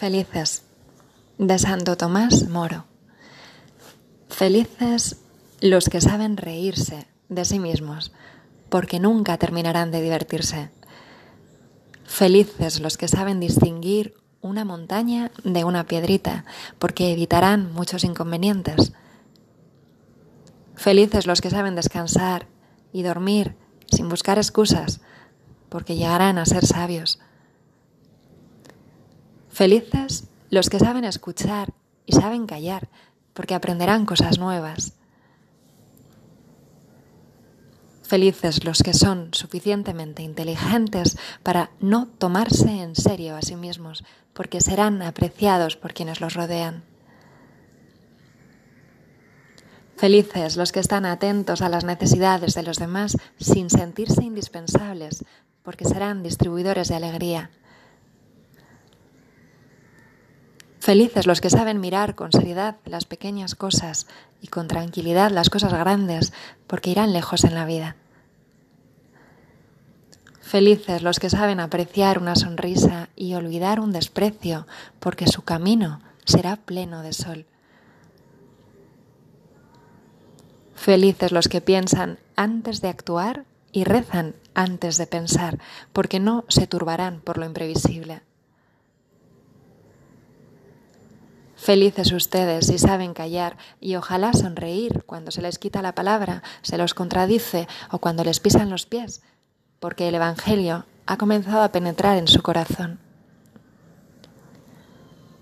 Felices de Santo Tomás Moro. Felices los que saben reírse de sí mismos, porque nunca terminarán de divertirse. Felices los que saben distinguir una montaña de una piedrita, porque evitarán muchos inconvenientes. Felices los que saben descansar y dormir sin buscar excusas, porque llegarán a ser sabios. Felices los que saben escuchar y saben callar, porque aprenderán cosas nuevas. Felices los que son suficientemente inteligentes para no tomarse en serio a sí mismos, porque serán apreciados por quienes los rodean. Felices los que están atentos a las necesidades de los demás sin sentirse indispensables, porque serán distribuidores de alegría. Felices los que saben mirar con seriedad las pequeñas cosas y con tranquilidad las cosas grandes, porque irán lejos en la vida. Felices los que saben apreciar una sonrisa y olvidar un desprecio, porque su camino será pleno de sol. Felices los que piensan antes de actuar y rezan antes de pensar, porque no se turbarán por lo imprevisible. Felices ustedes si saben callar y ojalá sonreír cuando se les quita la palabra, se los contradice o cuando les pisan los pies, porque el Evangelio ha comenzado a penetrar en su corazón.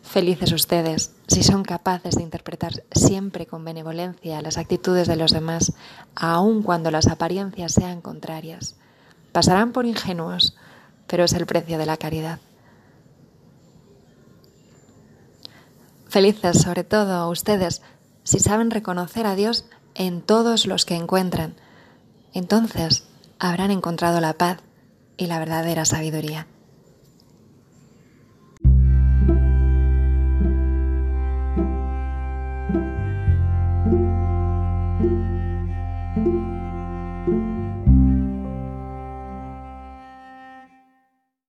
Felices ustedes si son capaces de interpretar siempre con benevolencia las actitudes de los demás, aun cuando las apariencias sean contrarias. Pasarán por ingenuos, pero es el precio de la caridad. Felices sobre todo ustedes si saben reconocer a Dios en todos los que encuentran. Entonces habrán encontrado la paz y la verdadera sabiduría.